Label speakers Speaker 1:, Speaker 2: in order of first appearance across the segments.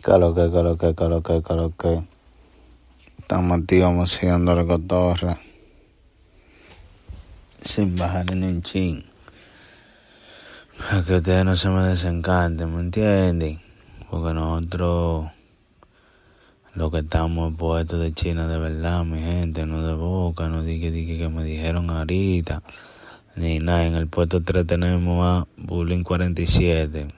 Speaker 1: Coloque, coloque, coloque, coloque. Estamos activos siguiendo la cotorra. Sin bajar en un chin. Para que ustedes no se me desencanten, ¿me entienden? Porque nosotros, lo que estamos puestos de China de verdad, mi gente, no de boca, no dije, dije que me dijeron ahorita. Ni nada, en el puesto 3 tenemos a Bullying 47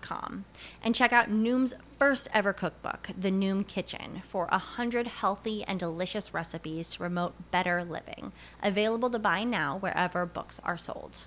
Speaker 2: com and check out Noom's first ever cookbook, The Noom Kitchen, for 100 healthy and delicious recipes to promote better living. Available to buy now wherever books are sold.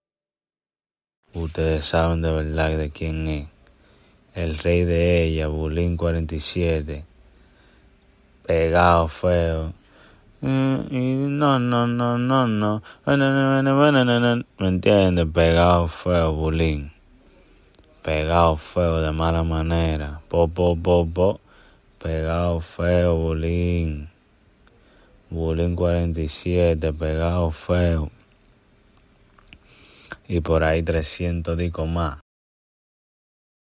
Speaker 1: Ustedes saben de verdad de quién es. El rey de ella, Bulín 47. Pegado feo. No, no, no, no, no. ¿Me entiendes? Pegado feo, Bulín. Pegado feo de mala manera. Po, po, po, po. Pegado feo, Bulín. Bulín 47, pegado feo y por ahí 300 dico más.